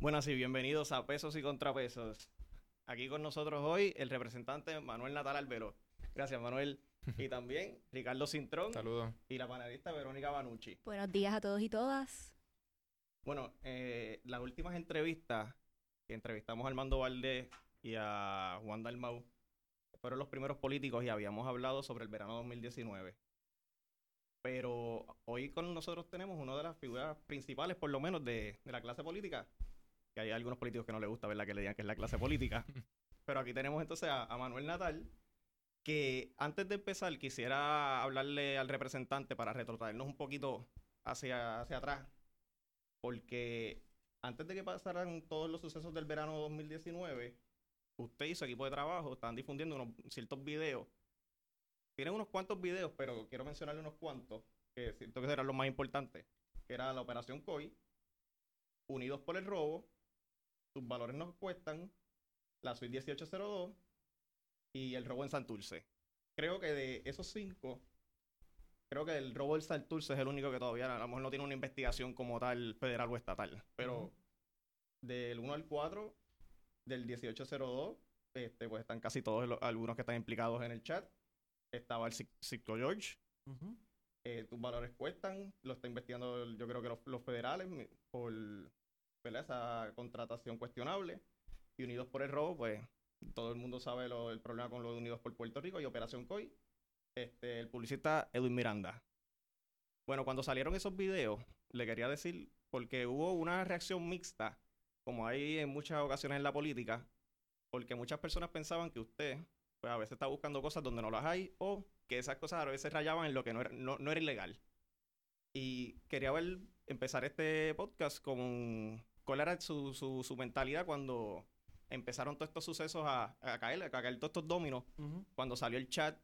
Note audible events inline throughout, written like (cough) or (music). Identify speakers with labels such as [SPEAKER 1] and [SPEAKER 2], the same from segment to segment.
[SPEAKER 1] Buenas y bienvenidos a Pesos y Contrapesos. Aquí con nosotros hoy el representante Manuel Natal Albero. Gracias, Manuel. Y (laughs) también Ricardo Cintrón.
[SPEAKER 2] Saludos.
[SPEAKER 1] Y la panelista Verónica Banucci.
[SPEAKER 3] Buenos días a todos y todas.
[SPEAKER 1] Bueno, eh, las últimas entrevistas que entrevistamos a Armando Valdés y a Juan Dalmau fueron los primeros políticos y habíamos hablado sobre el verano 2019. Pero hoy con nosotros tenemos una de las figuras principales, por lo menos, de, de la clase política. Que hay algunos políticos que no les gusta, ¿verdad? Que le digan que es la clase política. (laughs) Pero aquí tenemos entonces a, a Manuel Natal, que antes de empezar quisiera hablarle al representante para retrotraernos un poquito hacia, hacia atrás. Porque antes de que pasaran todos los sucesos del verano 2019, usted y su equipo de trabajo estaban difundiendo unos ciertos videos. Tienen unos cuantos videos, pero quiero mencionarle unos cuantos, que siento que serán los más importantes. Que era la Operación COI, Unidos por el Robo, Sus Valores Nos Cuestan, la Suite 1802 y el robo en Santurce. Creo que de esos cinco, creo que el robo en Santurce es el único que todavía a lo mejor no tiene una investigación como tal federal o estatal. Pero del 1 al 4, del 1802, este, pues están casi todos los- algunos que están implicados en el chat. Estaba el Cic- Ciclo George. eh, tus valores cuestan, lo está investigando yo creo que los, los federales por ¿verdad? esa contratación cuestionable. Y Unidos por el Robo, pues todo el mundo sabe lo- el problema con lo de Unidos por Puerto Rico y Operación COI. Este, el publicista Edwin Miranda. Bueno, cuando salieron esos videos, le quería decir, porque hubo una reacción mixta, como hay en muchas ocasiones en la política, porque muchas personas pensaban que usted, pues a veces está buscando cosas donde no las hay, o que esas cosas a veces rayaban en lo que no era, no, no era ilegal. Y quería ver, empezar este podcast con cuál era su, su, su mentalidad cuando empezaron todos estos sucesos a, a caer, a caer todos estos dominos, cuando salió el chat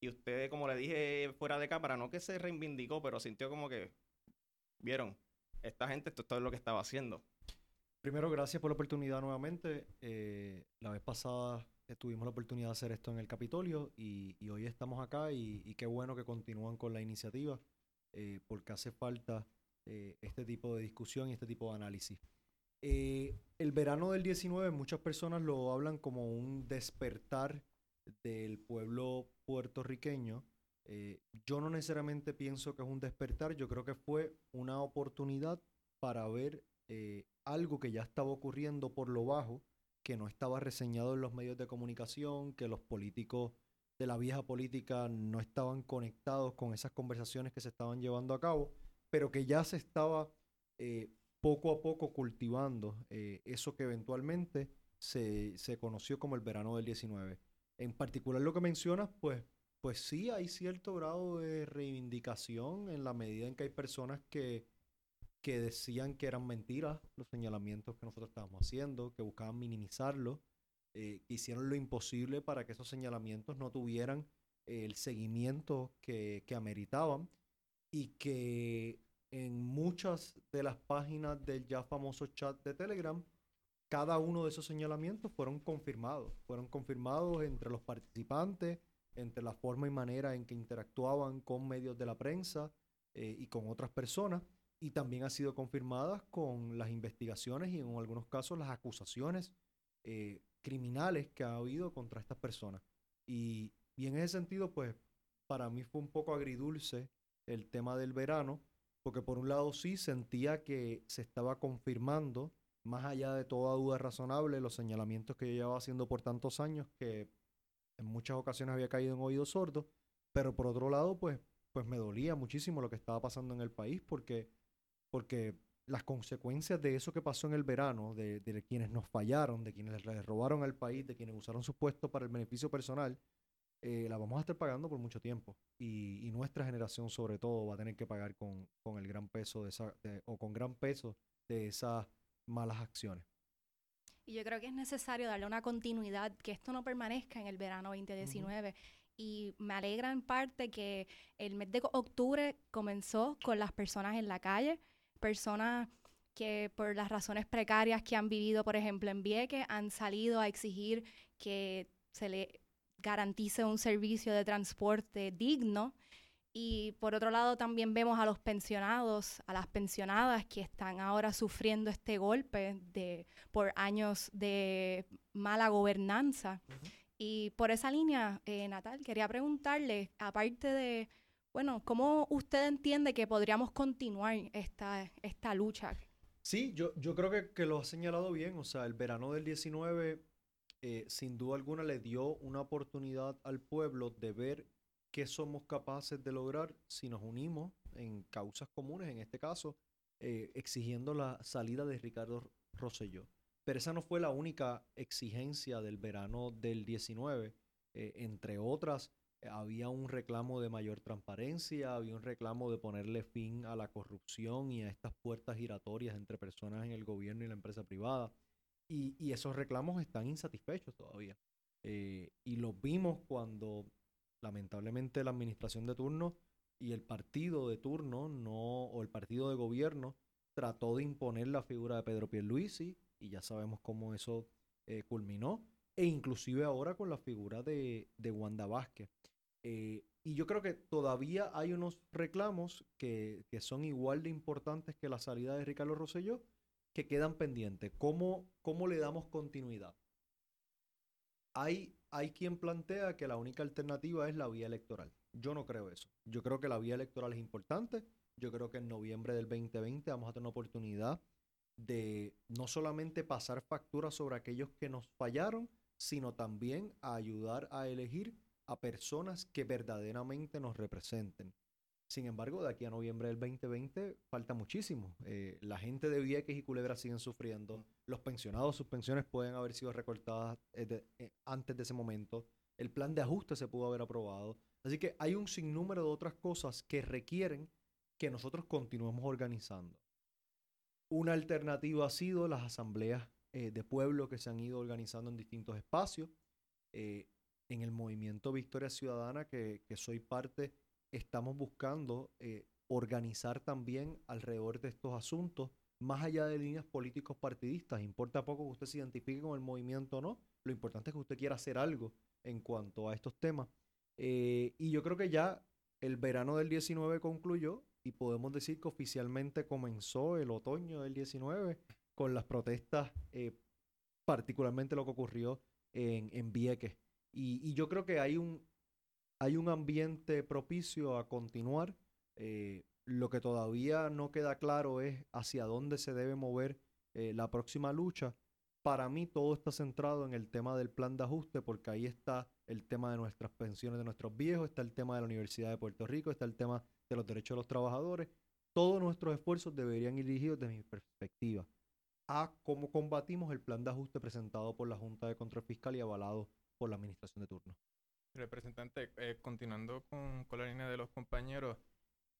[SPEAKER 1] y usted, como le dije fuera de cámara, no que se reivindicó, pero sintió como que, vieron, esta gente, esto, esto es lo que estaba haciendo.
[SPEAKER 4] Primero, gracias por la oportunidad nuevamente. Eh, la vez pasada tuvimos la oportunidad de hacer esto en el Capitolio y, y hoy estamos acá y, y qué bueno que continúan con la iniciativa eh, porque hace falta eh, este tipo de discusión y este tipo de análisis. Eh, el verano del 19 muchas personas lo hablan como un despertar del pueblo puertorriqueño. Eh, yo no necesariamente pienso que es un despertar, yo creo que fue una oportunidad para ver eh, algo que ya estaba ocurriendo por lo bajo, que no estaba reseñado en los medios de comunicación, que los políticos de la vieja política no estaban conectados con esas conversaciones que se estaban llevando a cabo, pero que ya se estaba poco a poco cultivando eh, eso que eventualmente se, se conoció como el verano del 19. En particular lo que mencionas, pues, pues sí hay cierto grado de reivindicación en la medida en que hay personas que, que decían que eran mentiras los señalamientos que nosotros estábamos haciendo, que buscaban minimizarlo, eh, que hicieron lo imposible para que esos señalamientos no tuvieran eh, el seguimiento que, que ameritaban y que en muchas de las páginas del ya famoso chat de Telegram, cada uno de esos señalamientos fueron confirmados, fueron confirmados entre los participantes, entre la forma y manera en que interactuaban con medios de la prensa eh, y con otras personas, y también han sido confirmadas con las investigaciones y en algunos casos las acusaciones eh, criminales que ha habido contra estas personas. Y, y en ese sentido, pues para mí fue un poco agridulce el tema del verano, porque por un lado sí sentía que se estaba confirmando, más allá de toda duda razonable, los señalamientos que yo llevaba haciendo por tantos años, que en muchas ocasiones había caído en oídos sordos, pero por otro lado, pues, pues me dolía muchísimo lo que estaba pasando en el país, porque, porque las consecuencias de eso que pasó en el verano, de, de quienes nos fallaron, de quienes les robaron al país, de quienes usaron sus puestos para el beneficio personal, eh, la vamos a estar pagando por mucho tiempo. Y, y nuestra generación, sobre todo, va a tener que pagar con, con el gran peso de esa, de- o con gran peso de esas malas acciones.
[SPEAKER 3] Y yo creo que es necesario darle una continuidad, que esto no permanezca en el verano 2019. Y me alegra en parte que el mes de octubre comenzó con las personas en la calle, personas que por las razones precarias que han vivido, por ejemplo, en Vieques, han salido a exigir que se le garantice un servicio de transporte digno. Y por otro lado también vemos a los pensionados, a las pensionadas que están ahora sufriendo este golpe de, por años de mala gobernanza. Y por esa línea, eh, Natal, quería preguntarle, aparte de, bueno, ¿cómo usted entiende que podríamos continuar esta, esta lucha?
[SPEAKER 4] Sí, yo, yo creo que, que lo ha señalado bien. O sea, el verano del 19, eh, sin duda alguna, le dio una oportunidad al pueblo de ver qué somos capaces de lograr si nos unimos en causas comunes, en este caso, eh, exigiendo la salida de Ricardo Rosselló. Pero esa no fue la única exigencia del verano del 19. Eh, entre otras, había un reclamo de mayor transparencia, había un reclamo de ponerle fin a la corrupción y a estas puertas giratorias entre personas en el gobierno y la empresa privada. Y, esos reclamos están insatisfechos todavía. Eh, y los vimos cuando lamentablemente la administración de turno y el partido de turno no o el partido de gobierno trató de imponer la figura de Pedro Pierluisi y ya sabemos cómo eso eh, culminó e inclusive ahora con la figura de, de Wanda Vázquez. Eh, y yo creo que todavía hay unos reclamos que, que, son igual de importantes que la salida de Ricardo Rosselló que quedan pendientes. ¿Cómo, cómo le damos continuidad? Hay hay quien plantea que la única alternativa es la vía electoral. Yo no creo eso. Yo creo que la vía electoral es importante. Yo creo que en noviembre del 2020 vamos a tener una oportunidad de no solamente pasar facturas sobre aquellos que nos fallaron, sino también ayudar a elegir a personas que verdaderamente nos representen. Sin embargo, de aquí a noviembre del 2020 falta muchísimo. Eh, la gente de Vieques y Culebra siguen sufriendo. Los pensionados, sus pensiones pueden haber sido recortadas eh, eh, antes de ese momento. El plan de ajuste se pudo haber aprobado. Así que hay un sinnúmero de otras cosas que requieren que nosotros continuemos organizando. Una alternativa ha sido las asambleas de pueblo que se han ido organizando en distintos espacios. en el movimiento Victoria Ciudadana, que, que soy parte estamos buscando eh, organizar también alrededor de estos asuntos, más allá de líneas políticos partidistas. Importa poco que usted se identifique con el movimiento o no, lo importante es que usted quiera hacer algo en cuanto a estos temas. Eh, y yo creo que ya el verano del 19 concluyó y podemos decir que oficialmente comenzó el otoño del 19 con las protestas, eh, particularmente lo que ocurrió en, en Vieques. y, yo creo que hay un, hay un ambiente propicio a continuar. Eh, lo que todavía no queda claro es hacia dónde se debe mover eh, la próxima lucha. Para mí todo está centrado en el tema del plan de ajuste porque ahí está el tema de nuestras pensiones de nuestros viejos, está el tema de la Universidad de Puerto Rico, está el tema de los derechos de los trabajadores. Todos nuestros esfuerzos deberían ir dirigidos desde mi perspectiva a cómo combatimos el plan de ajuste presentado por la Junta de Control Fiscal y avalado por la Administración de turno.
[SPEAKER 2] Representante, eh, continuando con, con, la línea de los compañeros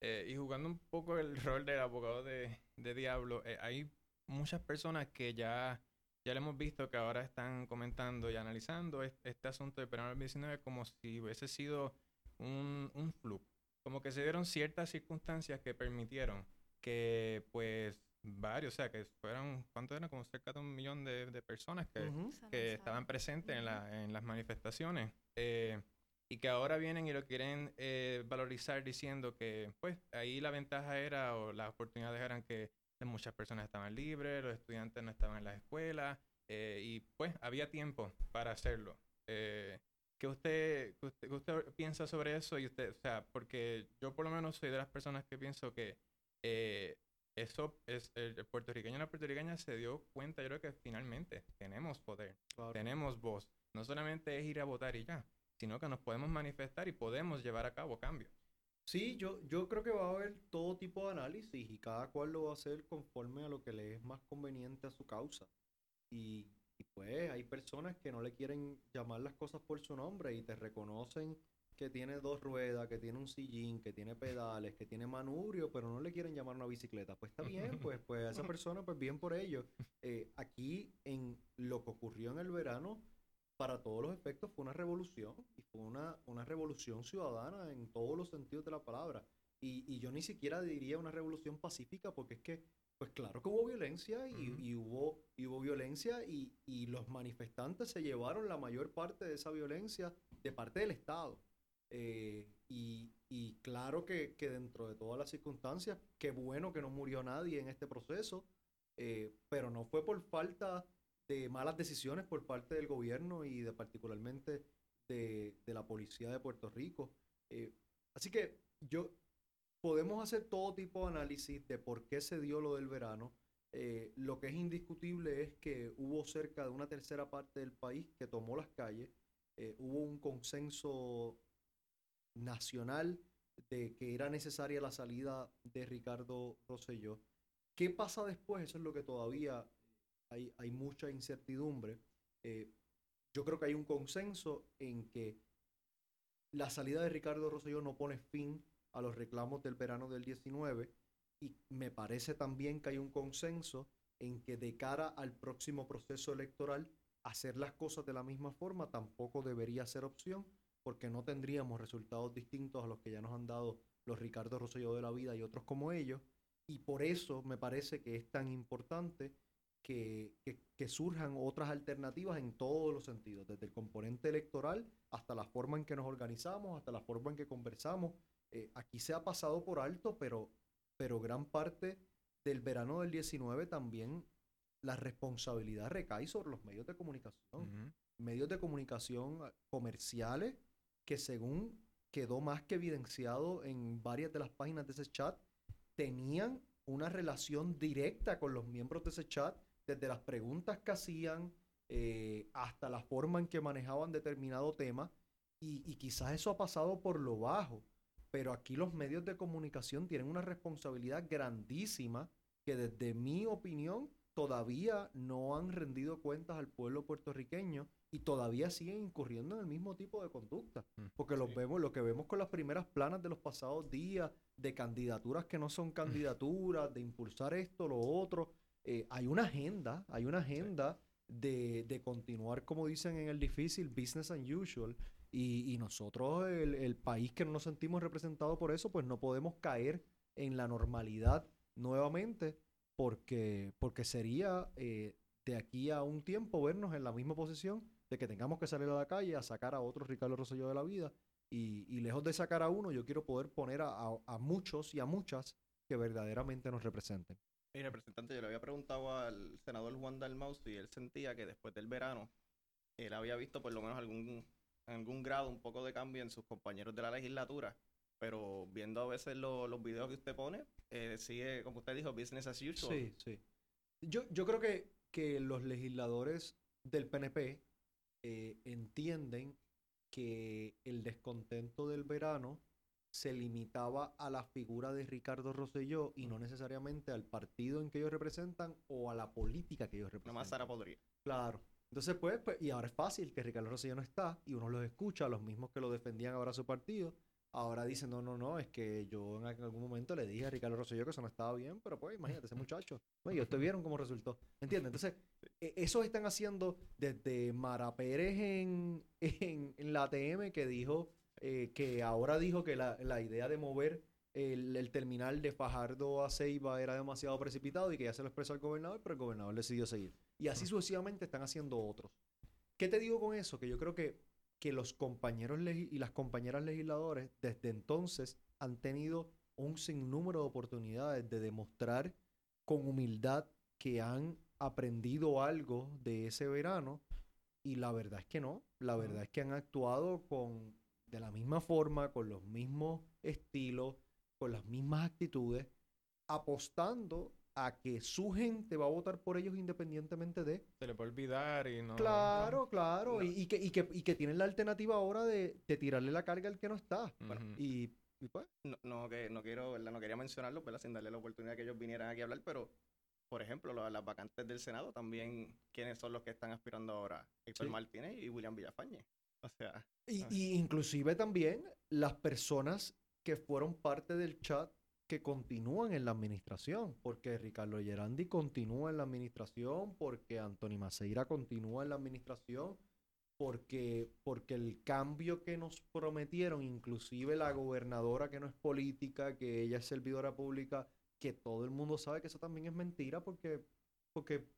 [SPEAKER 2] eh, y jugando un poco el (laughs) rol del abogado de, de Diablo, eh, hay muchas personas que ya, ya le hemos visto que ahora están comentando y analizando este, asunto de verano 19 como si hubiese sido un, un fluke. Como que se dieron ciertas circunstancias que permitieron que, pues, varios, o sea, que fueron, ¿cuánto eran? Como cerca de un millón de, de personas que, que estaban presentes en, la, en las manifestaciones. Eh, y que ahora vienen y lo quieren eh, valorizar diciendo que, pues, ahí la ventaja era o las oportunidades eran que muchas personas estaban libres, los estudiantes no estaban en las escuelas, eh, y pues había tiempo para hacerlo. ¿Qué usted, usted, usted, piensa sobre eso? Y usted, o sea, porque yo por lo menos soy de las personas que pienso que eso es el, puertorriqueño y la puertorriqueña se dio cuenta, yo creo que finalmente tenemos poder, tenemos voz. No solamente es ir a votar y ya, sino que nos podemos manifestar y podemos llevar a cabo cambios.
[SPEAKER 4] Sí, yo, yo creo que va a haber todo tipo de análisis y cada cual lo va a hacer conforme a lo que le es más conveniente a su causa. Y, y pues hay personas que no le quieren llamar las cosas por su nombre y te reconocen que tiene dos ruedas, que tiene un sillín, que tiene pedales, que tiene manubrio, pero no le quieren llamar una bicicleta. Pues está bien, (laughs) pues, pues a esa persona, pues bien por ello. Eh, aquí, en lo que ocurrió en el verano, para todos los efectos fue una revolución y fue una, una revolución ciudadana en todos los sentidos de la palabra. Y, y, yo ni siquiera diría una revolución pacífica porque es que, pues claro que hubo violencia y, y hubo, y hubo violencia y, y los manifestantes se llevaron la mayor parte de esa violencia de parte del Estado Eh, y, y, claro que, que, dentro de todas las circunstancias, qué bueno que no murió nadie en este proceso, eh, pero no fue por falta de malas decisiones por parte del gobierno y de particularmente de, de la policía de Puerto Rico. Eh, así que yo podemos hacer todo tipo de análisis de por qué se dio lo del verano. Eh, lo que es indiscutible es que hubo cerca de una tercera parte del país que tomó las calles. Eh, hubo un consenso nacional de que era necesaria la salida de Ricardo Rosselló. ¿Qué pasa después? Eso es lo que todavía hay, hay mucha incertidumbre. Eh, yo creo que hay un consenso en que la salida de Ricardo Rosselló no pone fin a los reclamos del verano del 19 y me parece también que hay un consenso en que de cara al próximo proceso electoral hacer las cosas de la misma forma tampoco debería ser opción porque no tendríamos resultados distintos a los que ya nos han dado los Ricardo Rosselló de la vida y otros como ellos y por eso me parece que es tan importante que, que, surjan otras alternativas en todos los sentidos, desde el componente electoral hasta la forma en que nos organizamos, hasta la forma en que conversamos. Eh, aquí se ha pasado por alto, pero, pero gran parte del verano del 19 también la responsabilidad recae sobre los medios de comunicación. Medios de comunicación ah, comerciales que según quedó más que evidenciado en varias de las páginas de ese chat, tenían una relación directa con los miembros de ese chat desde las preguntas que hacían eh, hasta la forma en que manejaban determinado tema. Y, quizás eso ha pasado por lo bajo, pero aquí los medios de comunicación tienen una responsabilidad grandísima que desde mi opinión todavía no han rendido cuentas al pueblo puertorriqueño y todavía siguen incurriendo en el mismo tipo de conducta. Mm, Porque los vemos, lo que vemos con las primeras planas de los pasados días, de candidaturas que no son candidaturas, de impulsar esto, lo otro, eh, hay una agenda, hay una agenda de, de, continuar, como dicen en el difícil, business as usual. Y, y nosotros, el, el, país que no nos sentimos representados por eso, pues no podemos caer en la normalidad nuevamente, porque, porque sería eh, de aquí a un tiempo vernos en la misma posición de que tengamos que salir a la calle a sacar a otro Ricardo Rosselló de la vida. Y, y lejos de sacar a uno, yo quiero poder poner a, a, a muchos y a muchas que verdaderamente nos representen.
[SPEAKER 1] Mi representante, yo le había preguntado al senador Juan Dalmau si él sentía que después del verano él había visto por lo menos algún, algún grado, un poco de cambio en sus compañeros de la legislatura, pero viendo a veces los videos que usted pone, eh, sigue, como usted dijo, business as usual.
[SPEAKER 4] Sí, sí. Yo, yo creo que, que los legisladores del PNP eh, entienden que el descontento del verano se limitaba a la figura de Ricardo Rosselló y no necesariamente al partido en que ellos representan o a la política que ellos representan.
[SPEAKER 1] Nomás Sara podría.
[SPEAKER 4] Claro. Entonces, pues, pues, y ahora es fácil que Ricardo Rosselló no está y uno los escucha, los mismos que lo defendían ahora su partido. Ahora dicen, no, no, no, es que yo en algún momento le dije a Ricardo Rosselló que eso no estaba bien, pero pues imagínate, ese (laughs) muchacho. Y ustedes vieron cómo resultó. ¿Entiendes? Entonces, e, eso están haciendo desde Mara Pérez en, en, en la ATM que dijo eh, que ahora dijo que la, la idea de mover el, el, terminal de Fajardo a Ceiba era demasiado precipitado y que ya se lo expresó al gobernador, pero el gobernador decidió seguir. Y así sucesivamente están haciendo otros. ¿Qué te digo con eso? Que yo creo que, que los compañeros y las compañeras legisladores desde entonces han tenido un sinnúmero de oportunidades de demostrar con humildad que han aprendido algo de ese verano y la verdad es que no, la verdad es que han actuado con de la misma forma, con los mismos estilos, con las mismas actitudes, apostando a que su gente va a votar por ellos independientemente
[SPEAKER 2] no...
[SPEAKER 4] Claro, claro. Y, y, que, y, que, y que tienen la alternativa ahora de, de tirarle la carga al que no está. y, pues...
[SPEAKER 1] No, no, que, no quiero, ¿verdad? No quería mencionarlo, ¿verdad? Sin darle la oportunidad que ellos vinieran aquí a hablar, pero, por ejemplo, las vacantes del Senado también, ¿quiénes son los que están aspirando ahora? Héctor Martínez y William Villafañe. O sea.
[SPEAKER 4] Y, y, inclusive también las personas que fueron parte del chat que continúan en la administración, porque Ricardo Gerandi continúa en la administración, porque Anthony Maceira continúa en la administración, porque, porque el cambio que nos prometieron, inclusive la gobernadora que no es política, que ella es servidora pública, que todo el mundo sabe que eso también es mentira, porque, porque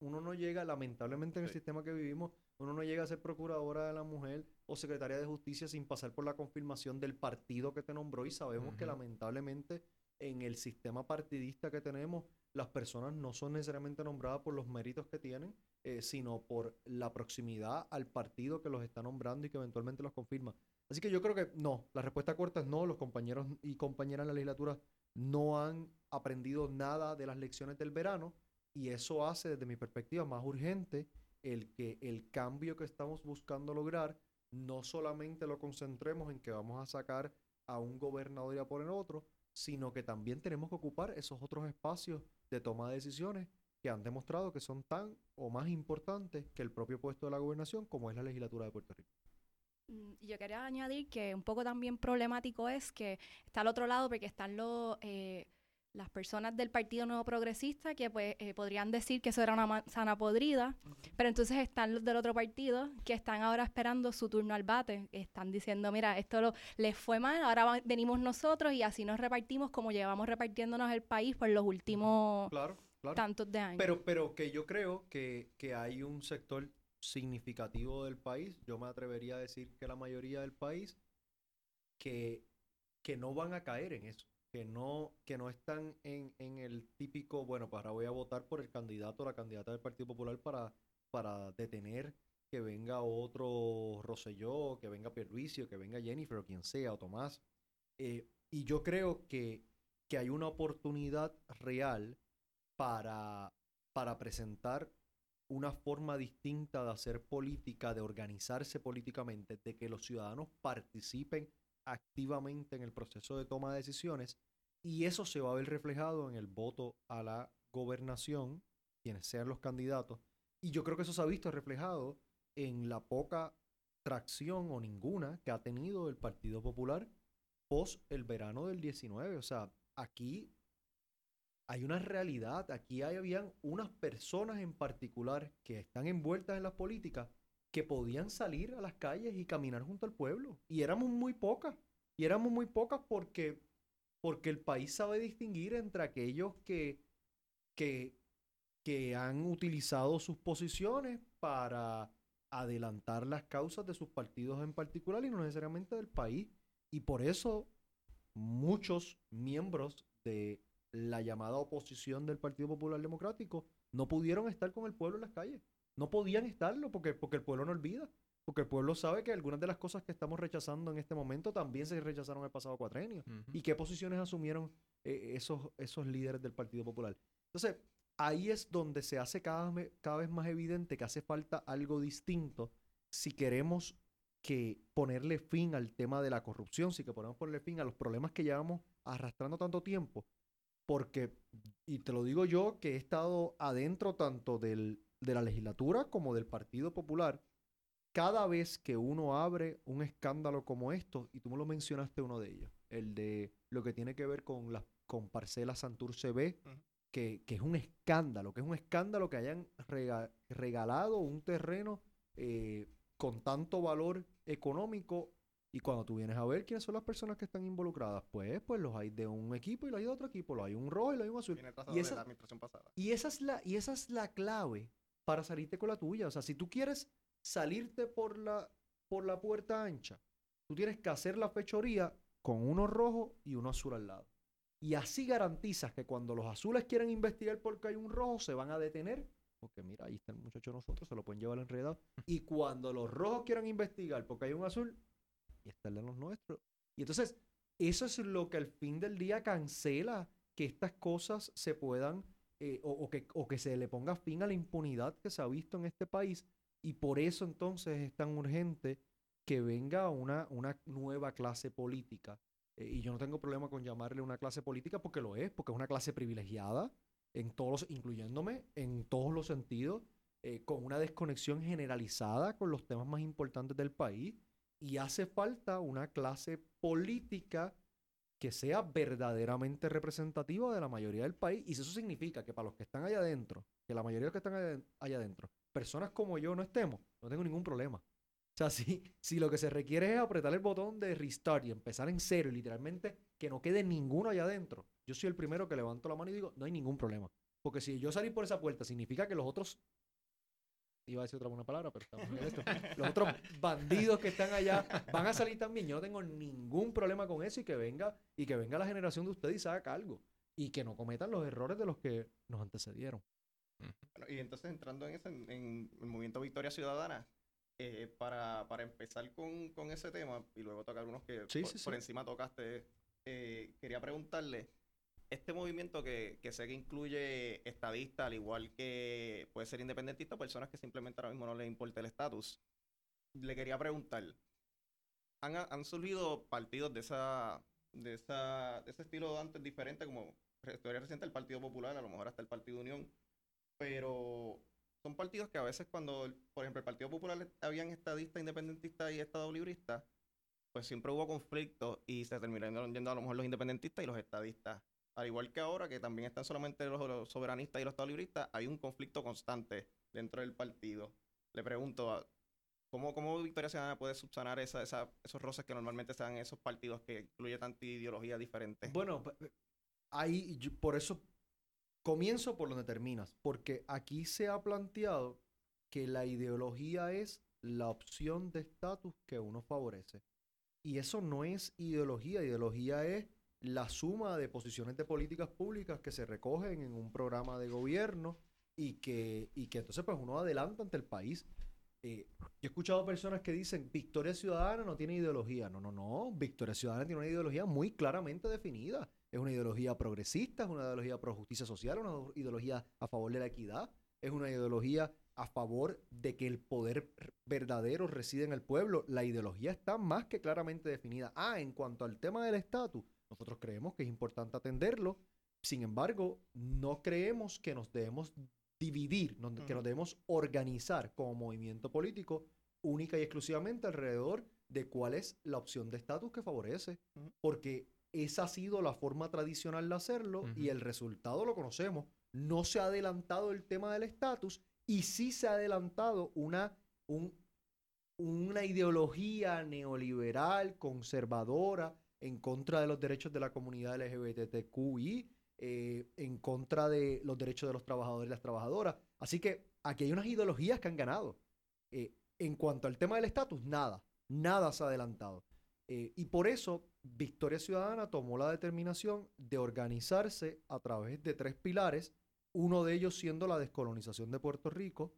[SPEAKER 4] uno no llega, lamentablemente en el
[SPEAKER 1] Sí.
[SPEAKER 4] sistema que vivimos, uno no llega a ser procuradora de la mujer o secretaria de justicia sin pasar por la confirmación del partido que te nombró y sabemos que lamentablemente en el sistema partidista que tenemos, las personas no son necesariamente nombradas por los méritos que tienen, eh, sino por la proximidad al partido que los está nombrando y que eventualmente los confirma. Así que yo creo que no, la respuesta corta es no, los compañeros y compañeras en la legislatura no han aprendido nada de las lecciones del verano y eso hace desde mi perspectiva más urgente el que el cambio que estamos buscando lograr no solamente lo concentremos en que vamos a sacar a un gobernador y a poner otro, sino que también tenemos que ocupar esos otros espacios de toma de decisiones que han demostrado que son tan o más importantes que el propio puesto de la gobernación como es la legislatura de Puerto Rico.
[SPEAKER 3] Mm, Yo quería añadir que un poco también problemático es que está al otro lado porque están los, eh, las personas del Partido Nuevo Progresista que pues eh, podrían decir que eso era una manzana podrida, pero entonces están los del otro partido que están ahora esperando su turno al bate, están diciendo, mira, esto lo, les fue mal, ahora va- venimos nosotros y así nos repartimos como llevamos repartiéndonos el país por los últimos
[SPEAKER 4] Claro, claro.
[SPEAKER 3] tantos de años.
[SPEAKER 4] Pero, pero que yo creo que, que hay un sector significativo del país, yo me atrevería a decir que la mayoría del país, que, que no van a caer en eso, que no, que no están en, en el típico, bueno, pues ahora voy a votar por el candidato o la candidata del Partido Popular para, para detener que venga otro Rosselló, que venga Pierluisi, que venga Jennifer, o quien sea, o Tomás. Eh, y yo creo que, que hay una oportunidad real para, para presentar una forma distinta de hacer política, de organizarse políticamente, de que los ciudadanos participen activamente en el proceso de toma de decisiones y eso se va a ver reflejado en el voto a la gobernación, quienes sean los candidatos. Y yo creo que eso se ha visto reflejado en la poca tracción o ninguna que ha tenido el Partido Popular post el verano del 19. O sea, aquí hay una realidad, aquí hay, habían unas personas en particular que están envueltas en las políticas que podían salir a las calles y caminar junto al pueblo. Y éramos muy pocas. Y éramos muy pocas porque, porque el país sabe distinguir entre aquellos que, que, que han utilizado sus posiciones para adelantar las causas de sus partidos en particular y no necesariamente del país. Y por eso muchos miembros de la llamada oposición del Partido Popular Democrático no pudieron estar con el pueblo en las calles. No podían estarlo porque, porque el pueblo no olvida. Porque el pueblo sabe que algunas de las cosas que estamos rechazando en este momento también se rechazaron el pasado cuatrenio. ¿Y qué posiciones asumieron eh, esos, esos líderes del Partido Popular? Entonces, ahí es donde se hace cada, cada vez más evidente que hace falta algo distinto si queremos que ponerle fin al tema de la corrupción, si que podemos ponerle fin a los problemas que llevamos arrastrando tanto tiempo. Porque, y te lo digo yo, que he estado adentro tanto del, de la legislatura como del Partido Popular, cada vez que uno abre un escándalo como esto, y tú me lo mencionaste uno de ellos, el de lo que tiene que ver con las con parcelas Santurce B, que, que es un escándalo, que es un escándalo que hayan rega- regalado un terreno eh, con tanto valor económico y cuando tú vienes a ver quiénes son las personas que están involucradas, pues, pues los hay de un equipo y los hay de otro equipo, los hay un rojo y los hay un azul.
[SPEAKER 1] Viene trazado
[SPEAKER 4] Y
[SPEAKER 1] de
[SPEAKER 4] esa-
[SPEAKER 1] la administración pasada.
[SPEAKER 4] Y esa es la, y esa es la clave para salirte con la tuya. O sea, si tú quieres salirte por la, por la puerta ancha, tú tienes que hacer la fechoría con uno rojo y uno azul al lado. Y así garantizas que cuando los azules quieren investigar porque hay un rojo, se van a detener. Porque mira, ahí está el muchacho de nosotros, se lo pueden llevar enredado. (laughs) Y cuando los rojos quieran investigar porque hay un azul, y está el de los nuestros. Y entonces, eso es lo que al fin del día cancela que estas cosas se puedan eh, o, que, o que se le ponga fin a la impunidad que se ha visto en este país. Y por eso entonces es tan urgente que venga una, una nueva clase política. Eh, y yo no tengo problema con llamarle una clase política porque lo es, porque es una clase privilegiada, en todos incluyéndome en todos los sentidos, eh, con una desconexión generalizada con los temas más importantes del país. Y hace falta una clase política que sea verdaderamente representativa de la mayoría del país. Y si eso significa que para los que están allá adentro, que la mayoría de los que están allá, allá adentro, personas como yo no estemos, no tengo ningún problema. O sea, (laughs) si, si lo que se requiere es apretar el botón de restart y empezar en cero y literalmente que no quede ninguno allá adentro, yo soy el primero que levanto la mano y digo, no hay ningún problema. Porque si yo salir por esa puerta significa que los otros iba a decir otra buena palabra, pero estamos en esto. Los otros bandidos que están allá van a salir también. Yo no tengo ningún problema con eso y que venga y que venga la generación de ustedes y se haga cargo y que no cometan los errores de los que nos antecedieron.
[SPEAKER 1] Bueno, y entonces entrando en ese en, el movimiento Victoria Ciudadana, eh, para, para, empezar con, con, ese tema y luego tocar unos que por, encima tocaste, eh, quería preguntarle este movimiento que, que, sé que incluye estadistas, al igual que puede ser independentista, personas que simplemente ahora mismo no les importa el estatus, le quería preguntar, ¿han, han surgido partidos de esa, de esa de ese estilo antes diferente como historia reciente el Partido Popular, a lo mejor hasta el Partido Unión, pero son partidos que a veces cuando, por ejemplo, el Partido Popular habían estadistas, independentistas y estado librista, pues siempre hubo conflictos y se terminaron yendo a lo mejor los independentistas y los estadistas al igual que ahora, que también están solamente los, soberanistas y los estadolibristas, hay un conflicto constante dentro del partido. Le pregunto, ¿cómo, cómo Victoria Ciudadana puede subsanar esa, esos roces que normalmente se dan en esos partidos que incluye tanta ideología diferente?
[SPEAKER 4] Bueno, ahí, por eso comienzo por donde terminas, porque aquí se ha planteado que la ideología es la opción de estatus que uno favorece. Y eso no es ideología, ideología es la suma de posiciones de políticas públicas que se recogen en un programa de gobierno y que, y que entonces pues uno adelanta ante el país. Eh, yo he escuchado personas que dicen, Victoria Ciudadana no tiene ideología. No, no, no. Victoria Ciudadana tiene una ideología muy claramente definida. Es una ideología progresista, es una ideología pro justicia social, una ideología a favor de la equidad, es una ideología a favor de que el poder verdadero reside en el pueblo. La ideología está más que claramente definida. Ah, en cuanto al tema del estatus, nosotros creemos que es importante atenderlo. Sin embargo, no creemos que nos debemos dividir, que nos debemos organizar como movimiento político única y exclusivamente alrededor de cuál es la opción de estatus que favorece. Porque esa ha sido la forma tradicional de hacerlo y el resultado lo conocemos. No se ha adelantado el tema del estatus y sí se ha adelantado una, una ideología neoliberal, conservadora, en contra de los derechos de la comunidad LGBTQI, eh, en contra de los derechos de los trabajadores y las trabajadoras. Así que aquí hay unas ideologías que han ganado. Eh, en cuanto al tema del estatus, nada, nada se ha adelantado. Eh, y por eso Victoria Ciudadana tomó la determinación de organizarse a través de tres pilares, uno de ellos siendo la descolonización de Puerto Rico,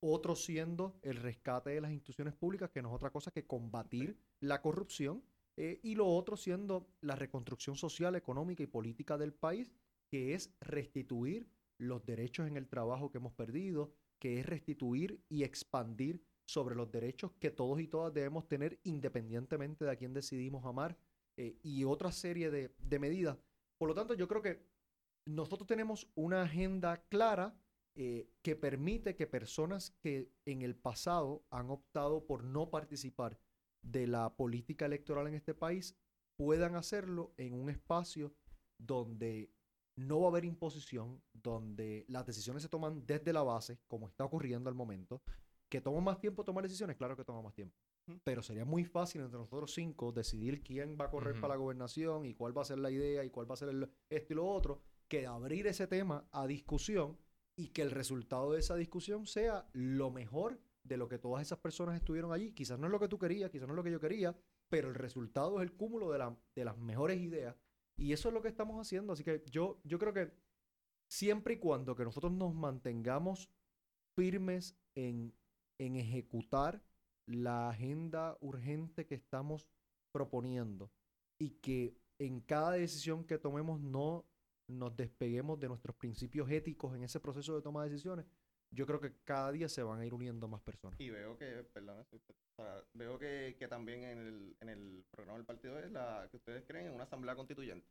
[SPEAKER 4] otro siendo el rescate de las instituciones públicas, que no es otra cosa que combatir la corrupción, eh, y lo otro siendo la reconstrucción social, económica y política del país, que es restituir los derechos en el trabajo que hemos perdido, que es restituir y expandir sobre los derechos que todos y todas debemos tener independientemente de a quién decidimos amar eh, y otra serie de, medidas. Por lo tanto, yo creo que nosotros tenemos una agenda clara eh, que permite que personas que en el pasado han optado por no participar de la política electoral en este país puedan hacerlo en un espacio donde no va a haber imposición, donde las decisiones se toman desde la base, como está ocurriendo al momento. ¿Que toma más tiempo tomar decisiones? Claro que toma más tiempo. Pero sería muy fácil entre nosotros cinco decidir quién va a correr para la gobernación y cuál va a ser la idea y cuál va a ser el, esto y lo otro, que abrir ese tema a discusión y que el resultado de esa discusión sea lo mejor de lo que todas esas personas estuvieron allí. Quizás no es lo que tú querías, quizás no es lo que yo quería, pero el resultado es el cúmulo de, la, de las mejores ideas. Y eso es lo que estamos haciendo. Así que yo, yo creo que siempre y cuando que nosotros nos mantengamos firmes en, en ejecutar la agenda urgente que estamos proponiendo y que en cada decisión que tomemos no nos despeguemos de nuestros principios éticos en ese proceso de toma de decisiones, yo creo que cada día se van a ir uniendo más personas.
[SPEAKER 1] Y veo que, perdón, veo que, que, también en el, en el programa del partido es la que ustedes creen en una asamblea constituyente.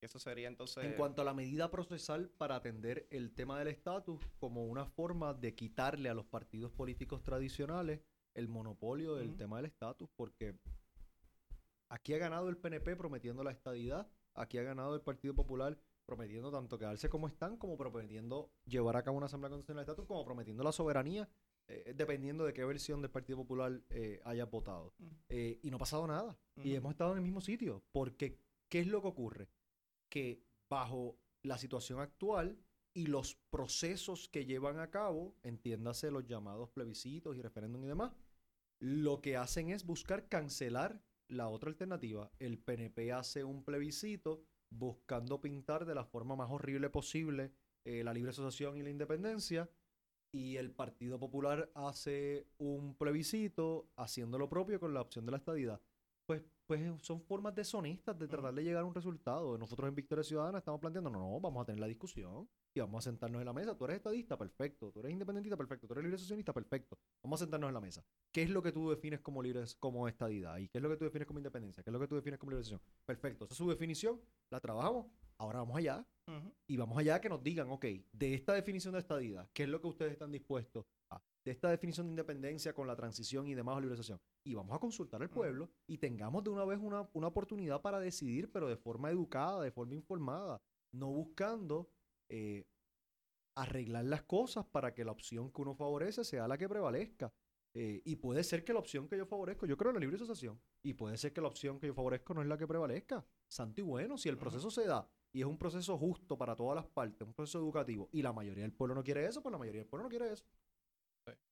[SPEAKER 1] Eso sería entonces...
[SPEAKER 4] En cuanto a la medida procesal para atender el tema del estatus como una forma de quitarle a los partidos políticos tradicionales el monopolio del tema del estatus, porque aquí ha ganado el PNP prometiendo la estadidad, aquí ha ganado el Partido Popular prometiendo tanto quedarse como están, como prometiendo llevar a cabo una Asamblea Constitucional de Estatus, como prometiendo la soberanía, eh, dependiendo de qué versión del Partido Popular eh, haya votado. Eh, y no ha pasado nada. Y hemos estado en el mismo sitio. Porque, ¿qué es lo que ocurre? Que bajo la situación actual y los procesos que llevan a cabo, entiéndase los llamados plebiscitos y referéndum y demás, lo que hacen es buscar cancelar la otra alternativa. El PNP hace un plebiscito buscando pintar de la forma más horrible posible eh, la libre asociación y la independencia. Y el Partido Popular hace un plebiscito haciendo lo propio con la opción de la estadidad. Pues, pues son formas deshonestas de tratar de llegar a un resultado. Nosotros en Victoria Ciudadana estamos planteando, no, no, vamos a tener la discusión y vamos a sentarnos en la mesa. Tú eres estadista, perfecto. Tú eres independentista, perfecto. Tú eres libre asociacionista, perfecto. Vamos a sentarnos en la mesa. ¿Qué es lo que tú defines como libre, como estadidad? ¿Y qué es lo que tú defines como independencia? ¿Qué es lo que tú defines como libre asociación? Perfecto. Esa es su definición. La trabajamos. Ahora vamos allá. Y vamos allá que nos digan, ok, de esta definición de estadidad, ¿qué es lo que ustedes están dispuestos a? De esta definición de independencia con la transición y demás o liberalización. Y vamos a consultar al pueblo y tengamos de una vez una, una oportunidad para decidir, pero de forma educada, de forma informada, no buscando eh, arreglar las cosas para que la opción que uno favorece sea la que prevalezca. Eh, y puede ser que la opción que yo favorezco, yo creo en la libre asociación, y puede ser que la opción que yo favorezco no es la que prevalezca. Santo y bueno, si el proceso se da y es un proceso justo para todas las partes, un proceso educativo, y la mayoría del pueblo no quiere eso, pues la mayoría del pueblo no quiere eso.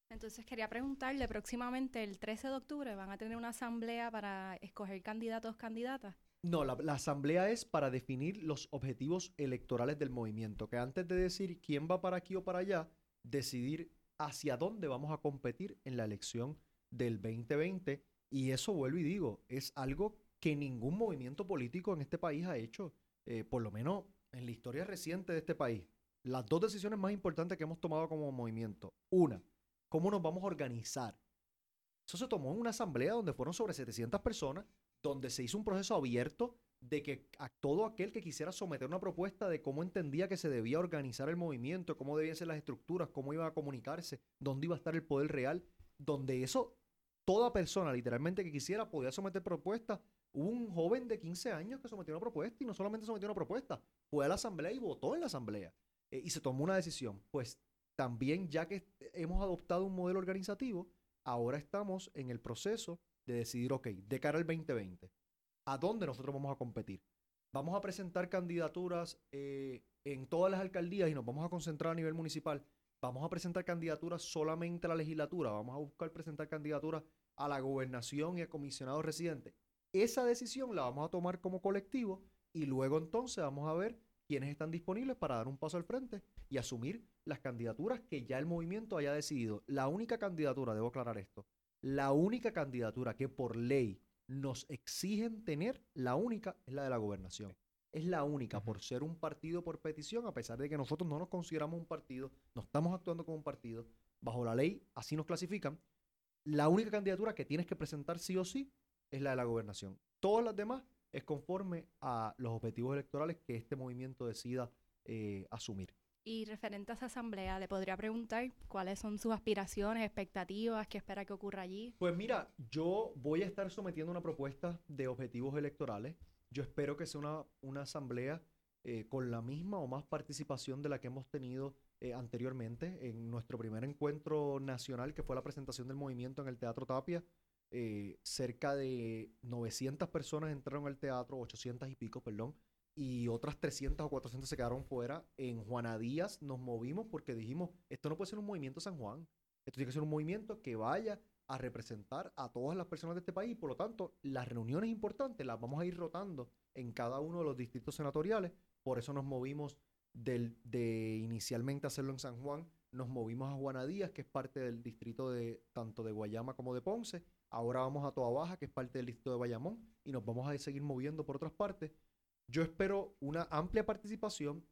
[SPEAKER 3] Entonces quería preguntarle, próximamente el 13 de octubre van a tener una asamblea para escoger candidatos, candidatas.
[SPEAKER 4] No, la, asamblea es para definir los objetivos electorales del movimiento, que antes de decir quién va para aquí o para allá, decidir hacia dónde vamos a competir en la elección del 2020. Y eso vuelvo y digo, es algo que ningún movimiento político en este país ha hecho, eh, por lo menos en la historia reciente de este país. Las dos decisiones más importantes que hemos tomado como movimiento. Una, cómo nos vamos a organizar. Eso se tomó en una asamblea donde fueron sobre 700 personas donde se hizo un proceso abierto de que a todo aquel que quisiera someter una propuesta de cómo entendía que se debía organizar el movimiento, cómo debían ser las estructuras, cómo iba a comunicarse, dónde iba a estar el poder real, donde eso, toda persona literalmente que quisiera podía someter propuestas. Hubo un joven de 15 años que sometió una propuesta y no solamente sometió una propuesta, fue a la asamblea y votó en la asamblea eh, y se tomó una decisión. Pues también ya que hemos adoptado un modelo organizativo, ahora estamos en el proceso de decidir, ok, de cara al 2020, ¿a dónde nosotros vamos a competir? Vamos a presentar candidaturas eh, en todas las alcaldías y nos vamos a concentrar a nivel municipal. Vamos a presentar candidaturas solamente a la legislatura. Vamos a buscar presentar candidaturas a la gobernación y a comisionados residentes. Esa decisión la vamos a tomar como colectivo y luego entonces vamos a ver quiénes están disponibles para dar un paso al frente y asumir las candidaturas que ya el movimiento haya decidido. La única candidatura, debo aclarar esto, la única candidatura que por ley nos exigen tener, la única es la de la gobernación. Es la única por ser un partido por petición, a pesar de que nosotros no nos consideramos un partido, no estamos actuando como un partido. Bajo la ley, así nos clasifican. La única candidatura que tienes que presentar sí o sí es la de la gobernación. Todas las demás es conforme a los objetivos electorales que este movimiento decida eh, asumir.
[SPEAKER 3] Y referente a esa asamblea, le podría preguntar cuáles son sus aspiraciones, expectativas, qué espera que ocurra allí.
[SPEAKER 4] Pues mira, yo voy a estar sometiendo una propuesta de objetivos electorales. Yo espero que sea una, una asamblea eh, con la misma o más participación de la que hemos tenido eh, anteriormente en nuestro primer encuentro nacional, que fue la presentación del movimiento en el Teatro Tapia. Eh, cerca de 900 personas entraron al teatro, 800 y pico, perdón y otras 300 o 400 se quedaron fuera. En Juana Díaz nos movimos porque dijimos, esto no puede ser un movimiento San Juan, esto tiene que ser un movimiento que vaya a representar a todas las personas de este país. Por lo tanto, las reuniones importantes las vamos a ir rotando en cada uno de los distritos senatoriales. Por eso nos movimos del, de inicialmente hacerlo en San Juan, nos movimos a Juana Díaz, que es parte del distrito de tanto de Guayama como de Ponce. Ahora vamos a Toa Baja, que es parte del distrito de Bayamón, y nos vamos a seguir moviendo por otras partes. Yo espero una amplia participación.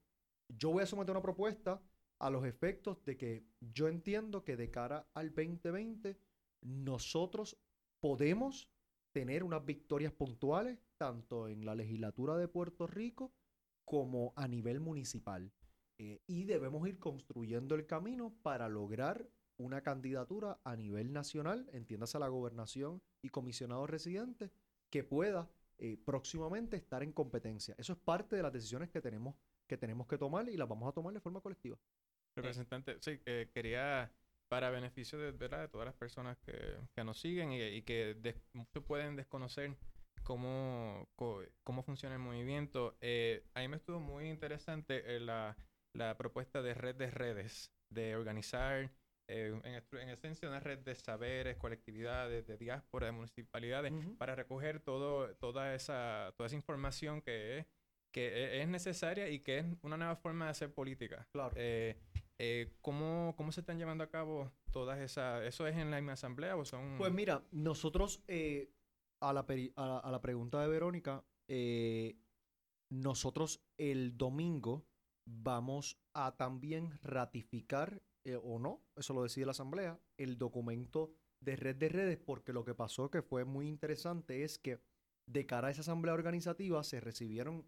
[SPEAKER 4] Yo voy a someter una propuesta a los efectos de que yo entiendo que de cara al 2020 nosotros podemos tener unas victorias puntuales tanto en la legislatura de Puerto Rico como a nivel municipal. Eh, y debemos ir construyendo el camino para lograr una candidatura a nivel nacional, entiéndase a la gobernación y comisionado residente, que pueda eh, próximamente estar en competencia. Eso es parte de las decisiones que tenemos que, tenemos que tomar y las vamos a tomar de forma colectiva.
[SPEAKER 2] Representante, sí, eh, quería, para beneficio de, de todas las personas que, que nos siguen y, que muchos pueden desconocer cómo, cómo funciona el movimiento. Eh, a mí me estuvo muy interesante la, la propuesta de red de redes, de organizar eh, en, esencia una red de saberes, colectividades, de diáspora, de municipalidades, para recoger todo, toda, esa, toda esa información que es, que e, es necesaria y que es una nueva forma de hacer política.
[SPEAKER 4] Claro.
[SPEAKER 2] Eh, eh, ¿cómo, ¿Cómo se están llevando a cabo todas esas? ¿Eso es en la misma asamblea o son...?
[SPEAKER 4] Pues mira, nosotros, a, la a, a, la pregunta de Verónica, nosotros el domingo vamos a también ratificar eh, o no, eso lo decide la Asamblea, el documento de red de redes, porque lo que pasó que fue muy interesante es que de cara a esa Asamblea Organizativa se recibieron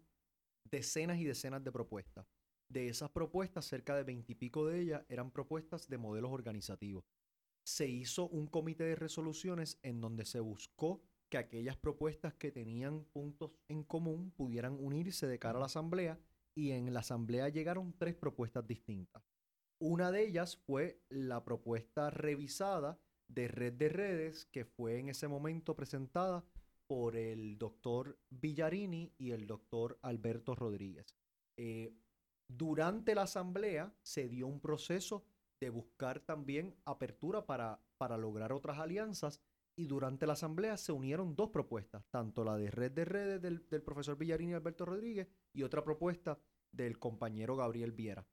[SPEAKER 4] decenas y decenas de propuestas. De esas propuestas, cerca de veintipico de ellas eran propuestas de modelos organizativos. Se hizo un comité de resoluciones en donde se buscó que aquellas propuestas que tenían puntos en común pudieran unirse de cara a la Asamblea y en la Asamblea llegaron tres propuestas distintas. Una de ellas fue la propuesta revisada de red de redes que fue en ese momento presentada por el doctor Villarini y el doctor Alberto Rodríguez. Eh, durante la asamblea se dio un proceso de buscar también apertura para, para lograr otras alianzas y durante la asamblea se unieron dos propuestas, tanto la de red de redes del, del profesor Villarini y Alberto Rodríguez y otra propuesta del compañero Gabriel Viera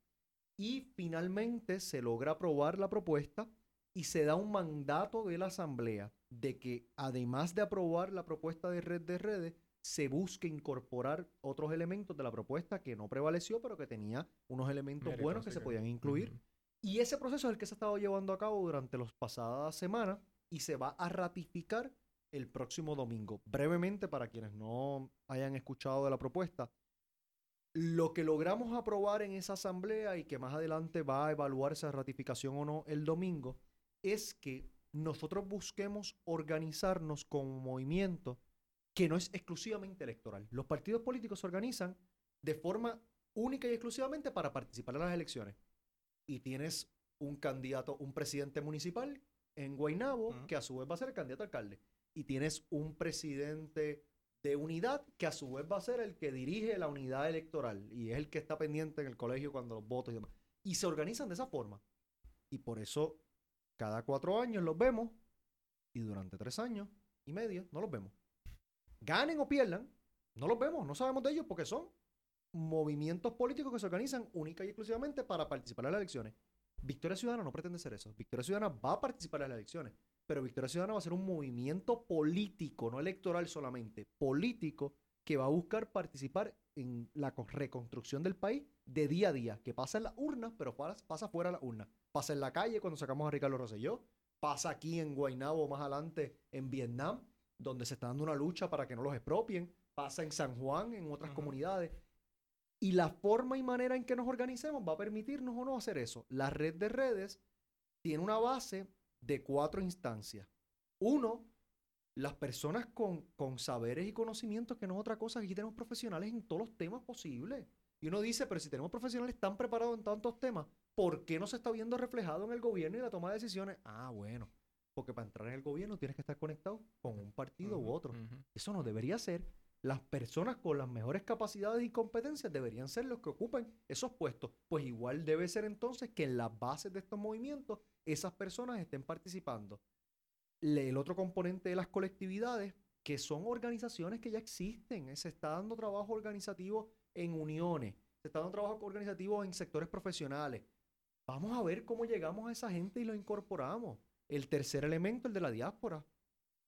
[SPEAKER 4] y finalmente se logra aprobar la propuesta y se da un mandato de la Asamblea de que además de aprobar la propuesta de red de redes, se busque incorporar otros elementos de la propuesta que no prevaleció, pero que tenía unos elementos buenos que se podían incluir. Y ese proceso es el que se ha estado llevando a cabo durante las pasadas semanas y se va a ratificar el próximo domingo. Brevemente, para quienes no hayan escuchado de la propuesta, lo que logramos aprobar en esa asamblea y que más adelante va a evaluar esa ratificación o no el domingo, es que nosotros busquemos organizarnos como movimiento que no es exclusivamente electoral. Los partidos políticos se organizan de forma única y exclusivamente para participar en las elecciones. Y tienes un candidato, un presidente municipal en Guaynabo, que a su vez va a ser el candidato alcalde. Y tienes un presidente de unidad que a su vez va a ser el que dirige la unidad electoral y es el que está pendiente en el colegio cuando los votos y demás. Y se organizan de esa forma. Y por eso cada cuatro años los vemos y durante tres años y medio no los vemos. Ganen o pierdan, no los vemos, no sabemos de ellos porque son movimientos políticos que se organizan única y exclusivamente para participar en las elecciones. Victoria Ciudadana no pretende ser eso. Victoria Ciudadana va a participar en las elecciones pero Victoria Ciudadana va a ser un movimiento político, no electoral solamente, político, que va a buscar participar en la reconstrucción del país de día a día, que pasa en las urnas, pero pasa fuera de las urnas. Pasa en la calle cuando sacamos a Ricardo Rosselló, pasa aquí en Guaynabo más adelante en Vietnam, donde se está dando una lucha para que no los expropien, pasa en San Juan, en otras comunidades. Y la forma y manera en que nos organicemos va a permitirnos o no hacer eso. La red de redes tiene una base de cuatro instancias. Uno, las personas con, con saberes y conocimientos, que no es otra cosa, aquí tenemos profesionales en todos los temas posibles. Y uno dice, pero si tenemos profesionales tan preparados en tantos temas, ¿por qué no se está viendo reflejado en el gobierno y la toma de decisiones? Ah, bueno, porque para entrar en el gobierno tienes que estar conectado con un partido u otro. Eso no debería ser. Las personas con las mejores capacidades y competencias deberían ser los que ocupen esos puestos. Pues igual debe ser entonces que en las bases de estos movimientos esas personas estén participando. El otro componente de las colectividades, que son organizaciones que ya existen, se está dando trabajo organizativo en uniones, se está dando trabajo organizativo en sectores profesionales. Vamos a ver cómo llegamos a esa gente y lo incorporamos. El tercer elemento, el de la diáspora.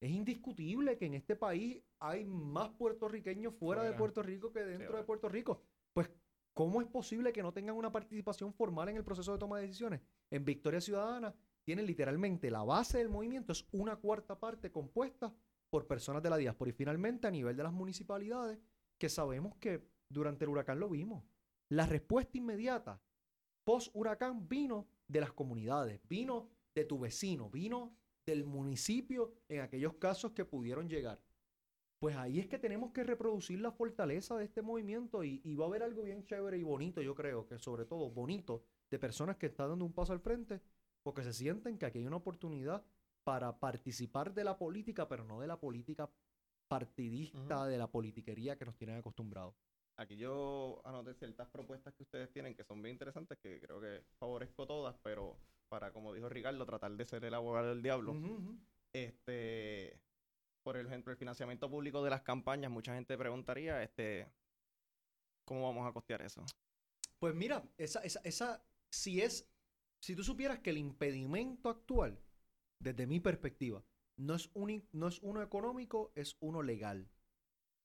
[SPEAKER 4] Es indiscutible que en este país hay más puertorriqueños fuera, de Puerto Rico que dentro de Puerto Rico. Pues ¿Cómo es posible que no tengan una participación formal en el proceso de toma de decisiones? En Victoria Ciudadana tienen literalmente la base del movimiento, es una cuarta parte compuesta por personas de la diáspora. Y finalmente, a nivel de las municipalidades, que sabemos que durante el huracán lo vimos, la respuesta inmediata post huracán vino de las comunidades, vino de tu vecino, vino del municipio en aquellos casos que pudieron llegar pues ahí es que tenemos que reproducir la fortaleza de este movimiento y, va a haber algo bien chévere y bonito, yo creo, que sobre todo bonito, de personas que están dando un paso al frente porque se sienten que aquí hay una oportunidad para participar de la política, pero no de la política partidista, de la politiquería que nos tienen acostumbrados.
[SPEAKER 1] Aquí yo anoté ciertas propuestas que ustedes tienen que son bien interesantes, que creo que favorezco todas, pero para, como dijo Ricardo, tratar de ser el abogado del diablo. Este, por ejemplo, el financiamiento público de las campañas, mucha gente preguntaría, este, ¿cómo vamos a costear eso?
[SPEAKER 4] Pues mira, esa, esa, esa, si es, si tú supieras que el impedimento actual, desde mi perspectiva, no es, un, no es uno económico, es uno legal.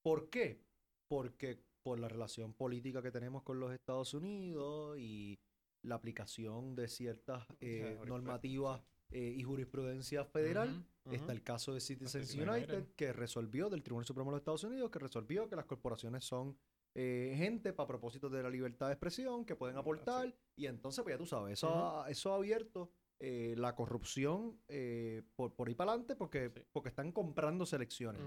[SPEAKER 4] ¿Por qué? Porque por la relación política que tenemos con los Estados Unidos y la aplicación de ciertas eh, normativas eh, y jurisprudencia federal. Está el caso de Citizens United,
[SPEAKER 2] United.
[SPEAKER 4] que resolvió, del Tribunal Supremo de los Estados Unidos, que resolvió que las corporaciones son eh, gente para propósitos de la libertad de expresión, que pueden
[SPEAKER 1] Mm,
[SPEAKER 4] aportar, y entonces, pues ya tú sabes, eso, ha, eso ha abierto eh, la corrupción por, por ahí para adelante porque,
[SPEAKER 1] Sí.
[SPEAKER 4] porque están comprando selecciones.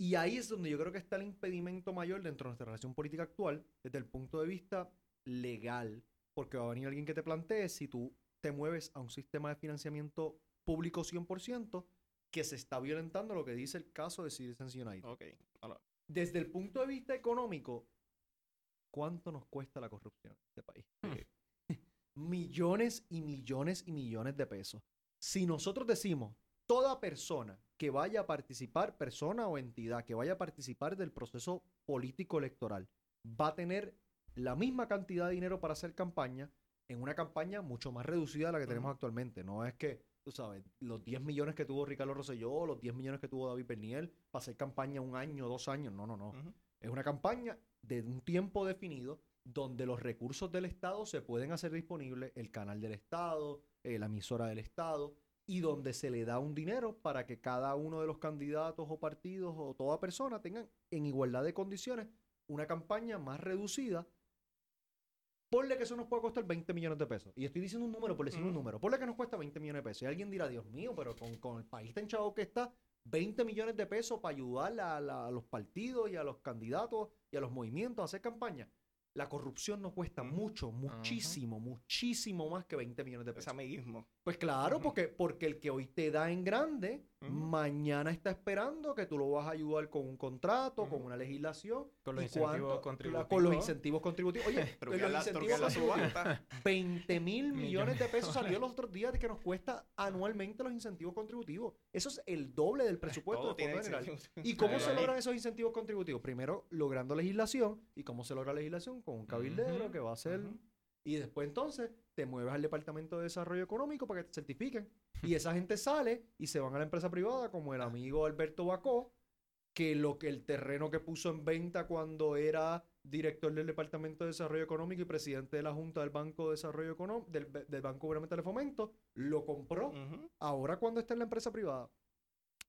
[SPEAKER 4] Y ahí es donde yo creo que está el impedimento mayor dentro de nuestra relación política actual, desde el punto de vista legal, porque va a venir alguien que te plantee si tú te mueves a un sistema de financiamiento público 100%, que se está violentando lo que dice el caso de Citizens United.
[SPEAKER 1] Ok. Ahora,
[SPEAKER 4] Desde el punto de vista económico, ¿cuánto nos cuesta la corrupción en este país? (laughs) millones y millones y millones de pesos. Si nosotros decimos, toda persona que vaya a participar, persona o entidad que vaya a participar del proceso político electoral, va a tener la misma cantidad de dinero para hacer campaña en una campaña mucho más reducida a la que tenemos actualmente. No es que, tú sabes, los 10 millones que tuvo Ricardo Rosselló, los 10 millones que tuvo David Berniel, para hacer campaña un año, dos años. No, no, no. Es una campaña de un tiempo definido donde los recursos del Estado se pueden hacer disponibles, el canal del Estado, eh, la emisora del Estado, y donde se le da un dinero para que cada uno de los candidatos o partidos o toda persona tengan en igualdad de condiciones una campaña más reducida. Ponle que eso nos puede costar 20 millones de pesos. Y estoy diciendo un número por decir un
[SPEAKER 1] Ujú.
[SPEAKER 4] número. Ponle que nos cuesta 20 millones de pesos. Y alguien dirá, Dios mío, pero con, con el país tan chavo que está, 20 millones de pesos para ayudar a, la- a los partidos y a los candidatos y a los movimientos a hacer campaña. La corrupción nos cuesta mucho, muchísimo, muchísimo más que 20 millones de pesos.
[SPEAKER 1] amiguismo.
[SPEAKER 4] Pues claro, porque, porque el que hoy te da en grande, mañana está esperando que tú lo vas a ayudar con un contrato, con una legislación.
[SPEAKER 2] Con los
[SPEAKER 4] ¿Y
[SPEAKER 2] incentivos contributivos.
[SPEAKER 4] Con los incentivos contributivos. Oye, (laughs)
[SPEAKER 1] Truquear
[SPEAKER 4] los
[SPEAKER 1] la,
[SPEAKER 4] incentivos
[SPEAKER 1] subasta. (laughs)
[SPEAKER 4] 20 mil millones de pesos salió los (laughs) otros días de que nos cuesta anualmente los incentivos contributivos. Eso es el doble del presupuesto
[SPEAKER 1] Todo
[SPEAKER 4] del Fondo General. ¿Y cómo se logran esos incentivos contributivos? Primero, logrando legislación. ¿Y cómo se logra legislación? Con un cabildero
[SPEAKER 2] Ujú,
[SPEAKER 4] que va a ser... Y después entonces te mueves al Departamento de Desarrollo Económico para que te certifiquen. Y esa gente sale y se van a la empresa privada, como el amigo Alberto Bacó, que lo que el terreno que puso en venta cuando era director del Departamento de Desarrollo Económico y presidente de la Junta del Banco de Desarrollo Económico, del, del Banco Gubernamental de Fomento, lo compró. Ahora cuando está en la empresa privada.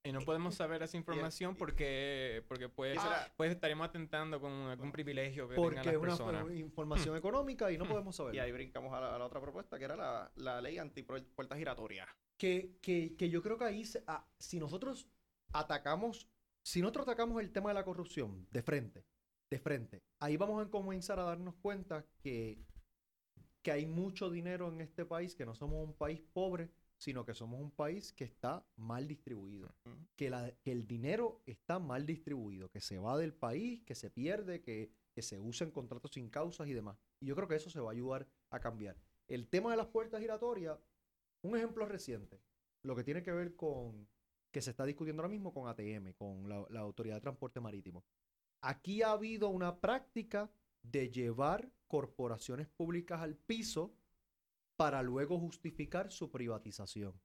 [SPEAKER 2] Y no podemos saber esa información (laughs) porque, porque pues,
[SPEAKER 1] será-
[SPEAKER 2] pues estaríamos atentando con algún privilegio que
[SPEAKER 4] Porque
[SPEAKER 2] tengan
[SPEAKER 4] es una información económica y no
[SPEAKER 2] Hmm.
[SPEAKER 4] podemos saber.
[SPEAKER 1] Y ahí brincamos a la, a la otra propuesta, que era la, la ley anti puertas giratorias.
[SPEAKER 4] que, que, que yo creo que ahí, se- ah, si nosotros atacamos, si nosotros atacamos el tema de la corrupción de frente, de frente, ahí vamos a comenzar a darnos cuenta que, que hay mucho dinero en este país, que no somos un país pobre, sino que somos un país que está mal distribuido, que, la, que el dinero está mal distribuido, que se va del país, que se pierde, que, que se usa en contratos sin causas y demás. Y yo creo que eso se va a ayudar a cambiar. El tema de las puertas giratorias, un ejemplo reciente, lo que tiene que ver con, que se está discutiendo ahora mismo con ATM, con la, la Autoridad de Transporte Marítimo. Aquí ha habido una práctica de llevar corporaciones públicas al piso para luego justificar su privatización.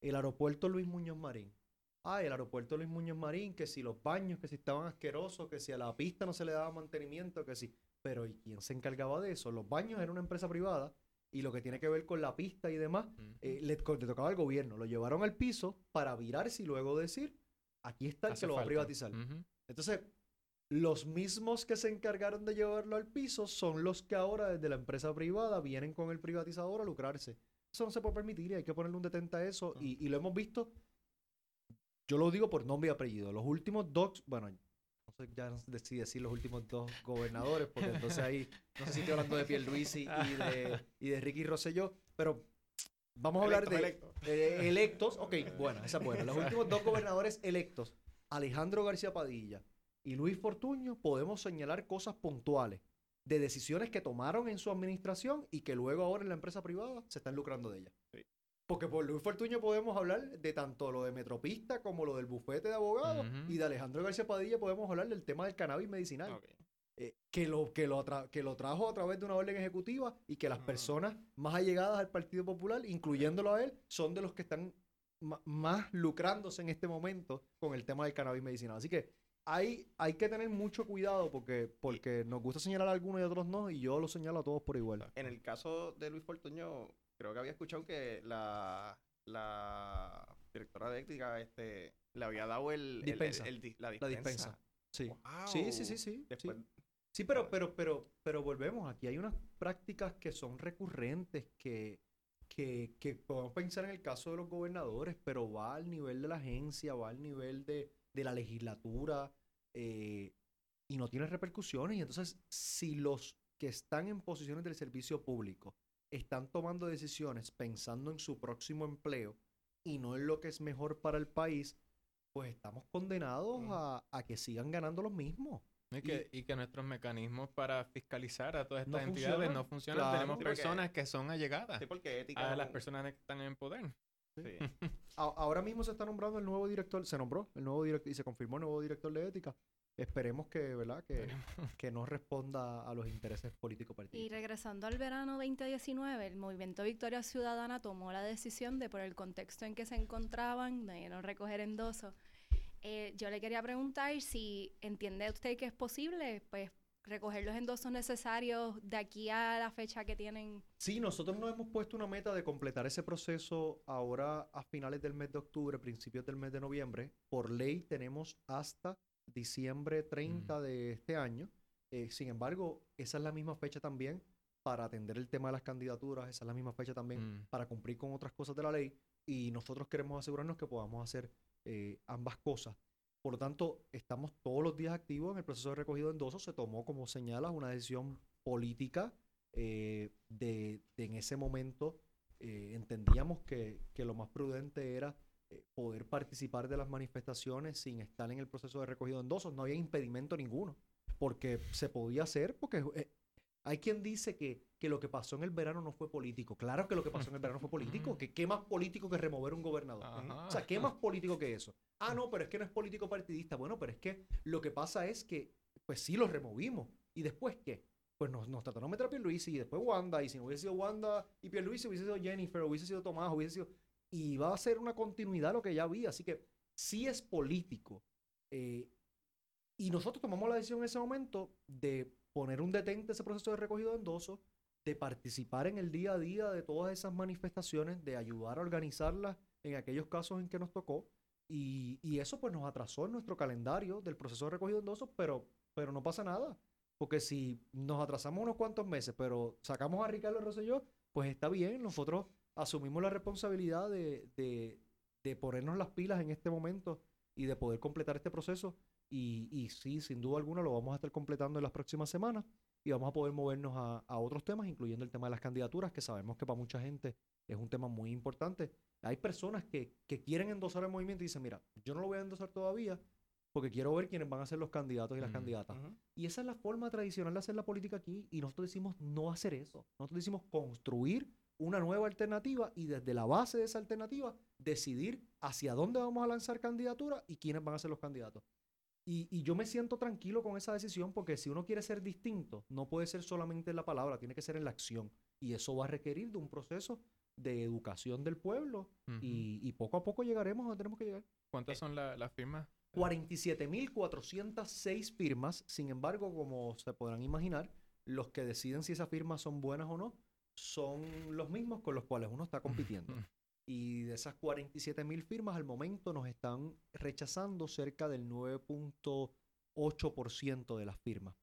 [SPEAKER 4] El aeropuerto Luis Muñoz Marín. Ah, el aeropuerto Luis Muñoz Marín, que si los baños, que si estaban asquerosos, que si a la pista no se le daba mantenimiento, que si... Pero ¿y quién se encargaba de eso? Los baños era una empresa privada y lo que tiene que ver con la pista y demás, eh, le, tocaba al gobierno. Lo llevaron al piso para virarse y luego decir, aquí está el
[SPEAKER 2] Hace
[SPEAKER 4] que lo va a privatizar. Entonces, los mismos que se encargaron de llevarlo al piso son los que ahora desde la empresa privada vienen con el privatizador a lucrarse. Eso no se puede permitir y hay que ponerle un detente a eso. Y, y lo hemos visto, yo lo digo por nombre y apellido. Los últimos dos, bueno, no sé ya si decir los últimos dos gobernadores, porque entonces ahí, no sé si estoy hablando de Pierluisi y de, y de Ricky Rosselló, pero vamos a hablar
[SPEAKER 1] Electos,
[SPEAKER 4] de
[SPEAKER 1] electos.
[SPEAKER 4] de electos. Ok, bueno, esa es buena. Los últimos dos gobernadores electos Alejandro García Padilla y Luis Fortuño podemos señalar cosas puntuales de decisiones que tomaron en su administración y que luego ahora en la empresa privada se están lucrando de ellas.
[SPEAKER 1] Sí.
[SPEAKER 4] Porque por Luis Fortuño podemos hablar de tanto lo de Metropista como lo del bufete de abogados y de Alejandro García Padilla podemos hablar del tema del cannabis medicinal eh, que, lo, que, lo que lo trajo a través de una orden ejecutiva y que las
[SPEAKER 1] Ah.
[SPEAKER 4] personas más allegadas al Partido Popular, incluyéndolo a él, son de los que están más lucrándose en este momento con el tema del cannabis medicinal. Así que hay, hay que tener mucho cuidado porque, porque nos gusta señalar a algunos y a otros no, y yo lo señalo a todos por igual.
[SPEAKER 1] En el caso de Luis Fortuño, creo que había escuchado que la, la directora de ética este, le había dado el, el- el-
[SPEAKER 4] Dispensa.
[SPEAKER 1] el di- la
[SPEAKER 4] La
[SPEAKER 1] dispensa.
[SPEAKER 4] dispensa. Sí.
[SPEAKER 1] Wow.
[SPEAKER 4] Sí, sí, sí, sí.
[SPEAKER 1] Después,
[SPEAKER 4] sí. Sí, pero, pero, pero, pero volvemos. Aquí hay unas prácticas que son recurrentes que, que, que podemos pensar en el caso de los gobernadores, pero va al nivel de la agencia, va al nivel de, de la legislatura eh, y no tiene repercusiones. Y entonces, si los que están en posiciones del servicio público están tomando decisiones pensando en su próximo empleo y no en lo que es mejor para el país, pues estamos condenados
[SPEAKER 1] Ujú.
[SPEAKER 4] a, a que sigan ganando los mismos.
[SPEAKER 2] Y que, y que nuestros mecanismos para fiscalizar a todas
[SPEAKER 4] No
[SPEAKER 2] estas entidades
[SPEAKER 4] funcionan.
[SPEAKER 2] no funcionan.
[SPEAKER 4] Claro.
[SPEAKER 2] Tenemos
[SPEAKER 1] Sí, porque-
[SPEAKER 2] personas que son allegadas
[SPEAKER 1] sí, porque ética
[SPEAKER 2] a las personas que están en poder.
[SPEAKER 1] Sí. (laughs)
[SPEAKER 4] Ahora mismo se está nombrando el nuevo director, se nombró el nuevo director y se confirmó el nuevo director de ética. Esperemos que, ¿verdad? Que, que no responda a los intereses políticos
[SPEAKER 3] Y
[SPEAKER 4] partidistas.
[SPEAKER 3] regresando al verano 2019, el movimiento Victoria Ciudadana tomó la decisión de, por el contexto en que se encontraban, de no recoger endosos. Eh, yo le quería preguntar si entiende usted que es posible, pues, recoger los endosos necesarios de aquí a la fecha que tienen.
[SPEAKER 4] Sí, nosotros nos hemos puesto una meta de completar ese proceso ahora a finales del mes de octubre, principios del mes de noviembre. Por ley tenemos hasta diciembre 30 de este año. Eh, sin embargo, esa es la misma fecha también para atender el tema de las candidaturas, esa es la misma fecha también
[SPEAKER 2] Mm.
[SPEAKER 4] para cumplir con otras cosas de la ley y nosotros queremos asegurarnos que podamos hacer eh, ambas cosas. Por lo tanto, estamos todos los días activos en el proceso de recogido de endosos. Se tomó, como señalas, una decisión política eh, de, en ese momento eh, entendíamos que, que lo más prudente era eh, poder participar de las manifestaciones sin estar en el proceso de recogido de endosos. No había impedimento ninguno, porque se podía hacer, porque hay quien dice que, que lo que pasó en el verano no fue político. Claro que lo que pasó en el verano fue (laughs) político. que ¿Qué más político que remover un gobernador?
[SPEAKER 2] Ajá.
[SPEAKER 4] O sea, ¿qué más político que eso? Ah, no, pero es que no es político partidista. Bueno, pero es que lo que pasa es que, pues sí, lo removimos. ¿Y después qué? Pues nos, nos trataron de meter a Pierluisi y después Wanda. Y si no hubiese sido Wanda y Pierluisi, hubiese sido Jennifer, hubiese sido Tomás, hubiese sido... Y va a ser una continuidad lo que ya había. Así que sí es político. Eh, y nosotros tomamos la decisión en ese momento de poner un detente a ese proceso de recogido de endosos, de participar en el día a día de todas esas manifestaciones, de ayudar a organizarlas en aquellos casos en que nos tocó. Y, y eso pues nos atrasó en nuestro calendario del proceso de recogido de endosos, pero, pero no pasa nada. Porque si nos atrasamos unos cuantos meses, pero sacamos a Ricardo Rosselló, pues está bien. Nosotros asumimos la responsabilidad de, de, de ponernos las pilas en este momento y de poder completar este proceso. Y, y sí, sin duda alguna lo vamos a estar completando en las próximas semanas y vamos a poder movernos a, a otros temas, incluyendo el tema de las candidaturas, que sabemos que para mucha gente es un tema muy importante. Hay personas que, que quieren endosar el movimiento y dicen, mira, yo no lo voy a endosar todavía porque quiero ver quiénes van a ser los candidatos y las
[SPEAKER 2] Mm,
[SPEAKER 4] candidatas. Y esa es la forma tradicional de hacer la política aquí y nosotros decimos no hacer eso. Nosotros decimos construir una nueva alternativa y desde la base de esa alternativa decidir hacia dónde vamos a lanzar candidaturas y quiénes van a ser los candidatos. Y, y yo me siento tranquilo con esa decisión porque si uno quiere ser distinto, no puede ser solamente en la palabra, tiene que ser en la acción. Y eso va a requerir de un proceso de educación del pueblo y, y poco a poco llegaremos a donde tenemos que llegar.
[SPEAKER 2] ¿Cuántas son la- las firmas?
[SPEAKER 4] 47.406 firmas. Sin embargo, como se podrán imaginar, los que deciden si esas firmas son buenas o no son los mismos con los cuales uno está compitiendo. Y de esas 47.000 firmas, al momento nos están rechazando cerca del 9.8% de las firmas.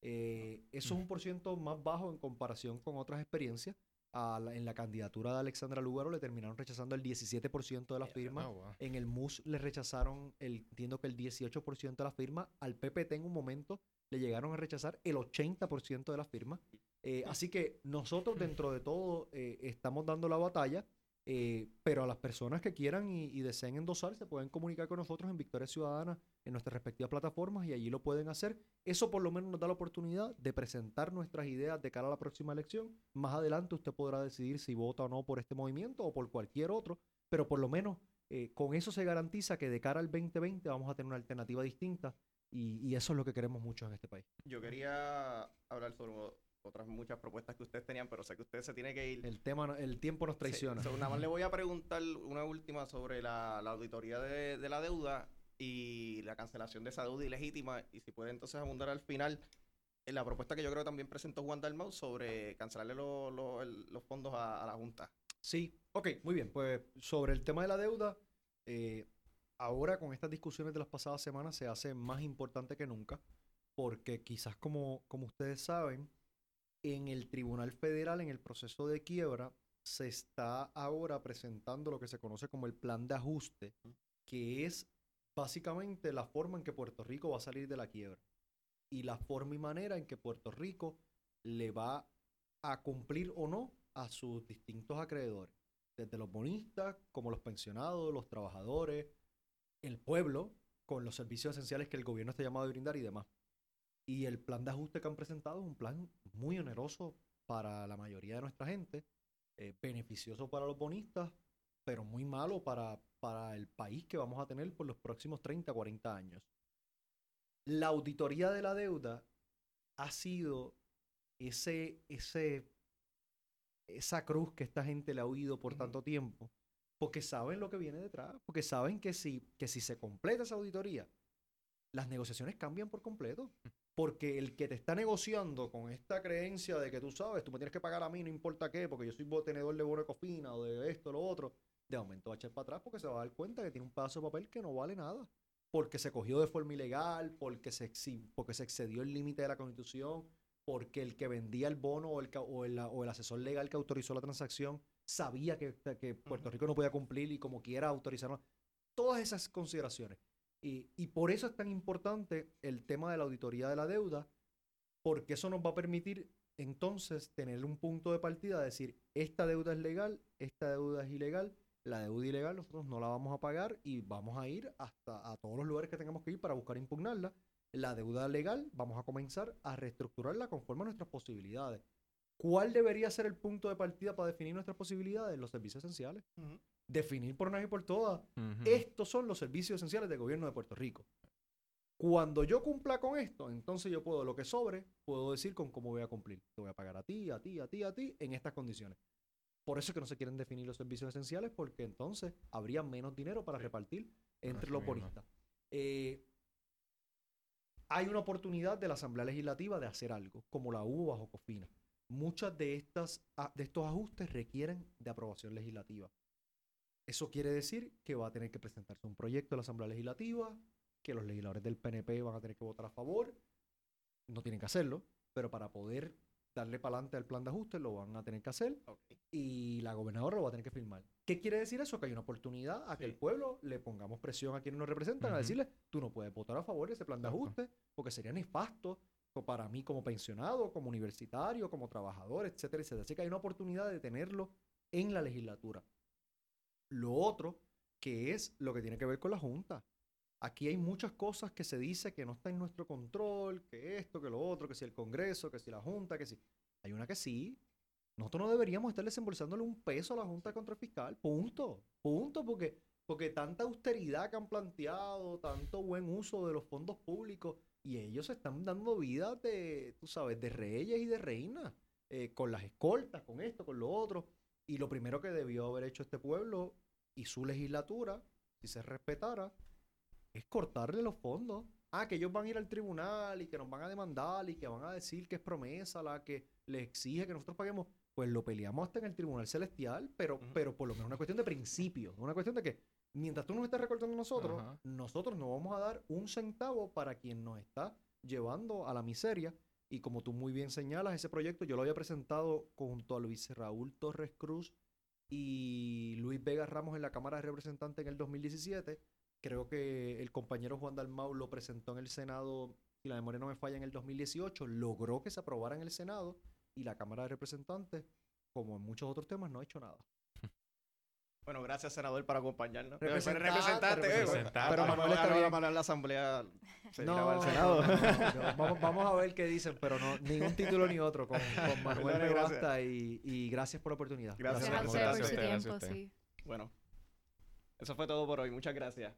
[SPEAKER 4] Eh, eso es un por ciento más bajo en comparación con otras experiencias. La- en la candidatura de Alexandra Lugaro le terminaron rechazando el 17% de las firmas.
[SPEAKER 2] Wow.
[SPEAKER 4] En el MUS le rechazaron, el, entiendo que el 18% de las firmas. Al PPT en un momento le llegaron a rechazar el 80% de las firmas. Eh, así que nosotros dentro de todo eh, estamos dando la batalla Eh, pero a las personas que quieran y, deseen endosar, se pueden comunicar con nosotros en Victoria Ciudadana en nuestras respectivas plataformas y allí lo pueden hacer. Eso por lo menos nos da la oportunidad de presentar nuestras ideas de cara a la próxima elección. Más adelante usted podrá decidir si vota o no por este movimiento o por cualquier otro, pero por lo menos eh, con eso se garantiza que de cara al 2020 vamos a tener una alternativa distinta y, y eso es lo que queremos mucho en este país.
[SPEAKER 1] Yo quería hablar sobre otras muchas propuestas que ustedes tenían, pero sé que ustedes se tiene que ir.
[SPEAKER 4] El tema, el tiempo nos traiciona.
[SPEAKER 1] Sí, nada más le (laughs) voy a preguntar una última sobre la, la auditoría de, de, la deuda y la cancelación de esa deuda ilegítima. Y si puede entonces abundar al final en la propuesta que yo creo que también presentó Juan Dalmau sobre cancelarle lo, lo, el, los fondos a, a, la Junta.
[SPEAKER 4] Sí, ok, muy bien. Pues sobre el tema de la deuda, eh, ahora con estas discusiones de las pasadas semanas se hace más importante que nunca, porque quizás como, como ustedes saben, en el Tribunal Federal, en el proceso de quiebra, se está ahora presentando lo que se conoce como el plan de ajuste, que es básicamente la forma en que Puerto Rico va a salir de la quiebra y la forma y manera en que Puerto Rico le va a cumplir o no a sus distintos acreedores, desde los bonistas como los pensionados, los trabajadores, el pueblo, con los servicios esenciales que el gobierno está llamado a brindar y demás. Y el plan de ajuste que han presentado es un plan muy oneroso para la mayoría de nuestra gente, eh, beneficioso para los bonistas, pero muy malo para, para el país que vamos a tener por los próximos 30, 40 años. La auditoría de la deuda ha sido ese, ese, esa cruz que esta gente le ha oído por tanto tiempo, porque saben lo que viene detrás, porque saben que si, que si se completa esa auditoría, las negociaciones cambian por completo. Porque el que te está negociando con esta creencia de que tú sabes, tú me tienes que pagar a mí, no importa qué, porque yo soy tenedor de bono de cofina o de esto, lo otro, de momento va a echar para atrás porque se va a dar cuenta que tiene un pedazo de papel que no vale nada. Porque se cogió de forma ilegal, porque se, porque se excedió el límite de la constitución, porque el que vendía el bono o el, o el, o el asesor legal que autorizó la transacción sabía que, que Puerto Rico no podía cumplir y como quiera autorizaron. Todas esas consideraciones. Y, por eso es tan importante el tema de la auditoría de la deuda, porque eso nos va a permitir entonces tener un punto de partida, decir, esta deuda es legal, esta deuda es ilegal, la deuda ilegal nosotros no la vamos a pagar y vamos a ir hasta a todos los lugares que tengamos que ir para buscar impugnarla. La deuda legal vamos a comenzar a reestructurarla conforme a nuestras posibilidades. ¿Cuál debería ser el punto de partida para definir nuestras posibilidades? Los servicios esenciales. Definir por una vez y por todas. Uh -huh. Estos son los servicios esenciales del gobierno de Puerto Rico. Cuando yo cumpla con esto, entonces yo puedo, lo que sobre, puedo decir con cómo voy a cumplir. Te voy a pagar a ti, a ti, a ti, a ti, en estas condiciones. Por eso es que no se quieren definir los servicios esenciales, porque entonces habría menos dinero para repartir entre los bonistas. Eh, hay una oportunidad de la Asamblea Legislativa de hacer algo, como la hubo bajo Cofina. Muchas de, estas, de estos ajustes requieren de aprobación legislativa. Eso quiere decir que va a tener que presentarse un proyecto a la Asamblea Legislativa, que los legisladores del PNP van a tener que votar a favor. No tienen que hacerlo, pero para poder darle para adelante al plan de ajuste lo van a tener que hacer okay. y la gobernadora lo va a tener que firmar. ¿Qué quiere decir eso? Que hay una oportunidad a que el pueblo le pongamos presión a quienes nos representan uh -huh. a decirle, tú no puedes votar a favor de ese plan de ajuste porque sería nefasto para mí como pensionado, como universitario, como trabajador, etcétera, etcétera. Así que hay una oportunidad de tenerlo en la legislatura. Lo otro, que es lo que tiene que ver con la Junta. Aquí hay muchas cosas que se dice que no está en nuestro control, que esto, que lo otro, que si el Congreso, que si la Junta, que si... Hay una que sí. Nosotros no deberíamos estar desembolsándole un peso a la Junta de Control Fiscal. Punto. Punto. Porque, porque tanta austeridad que han planteado, tanto buen uso de los fondos públicos, y ellos están dando vida de, tú sabes, de reyes y de reinas, eh, con las escoltas, con esto, con lo otro. Y lo primero que debió haber hecho este pueblo y su legislatura, si se respetara, es cortarle los fondos. Ah, que ellos van a ir al tribunal y que nos van a demandar y que van a decir que es promesa la que les exige que nosotros paguemos. Pues lo peleamos hasta en el tribunal celestial, pero, uh -huh. pero por lo menos una cuestión de principio. Una cuestión de que mientras tú nos estás recortando nosotros, nosotros no vamos a dar un centavo para quien nos está llevando a la miseria. Y como tú muy bien señalas, ese proyecto yo lo había presentado junto a Luis Raúl Torres Cruz y Luis Vega Ramos en la Cámara de Representantes en el 2017 Creo que el compañero Juan Dalmau lo presentó en el Senado, si la memoria no me falla, en el 2018. Logró que se aprobara en el Senado y la Cámara de Representantes, como en muchos otros temas, no ha hecho nada.
[SPEAKER 1] Bueno, gracias, senador, por acompañarnos.
[SPEAKER 4] Representante,
[SPEAKER 1] representante, eh,
[SPEAKER 2] representante.
[SPEAKER 1] Pero
[SPEAKER 4] Manuel está bien.
[SPEAKER 1] en la asamblea. Se
[SPEAKER 4] No,
[SPEAKER 1] al
[SPEAKER 4] no,
[SPEAKER 1] Senado.
[SPEAKER 4] no, no. Vamos, vamos a ver qué dicen, pero no, ni un título ni otro. Con, con Manuel me basta y, y gracias por la oportunidad.
[SPEAKER 1] Gracias,
[SPEAKER 3] Gracias a
[SPEAKER 1] Gracias
[SPEAKER 3] por su
[SPEAKER 2] usted, gracias a
[SPEAKER 3] tiempo,
[SPEAKER 2] usted.
[SPEAKER 3] sí.
[SPEAKER 1] Bueno, eso fue todo por hoy. Muchas gracias.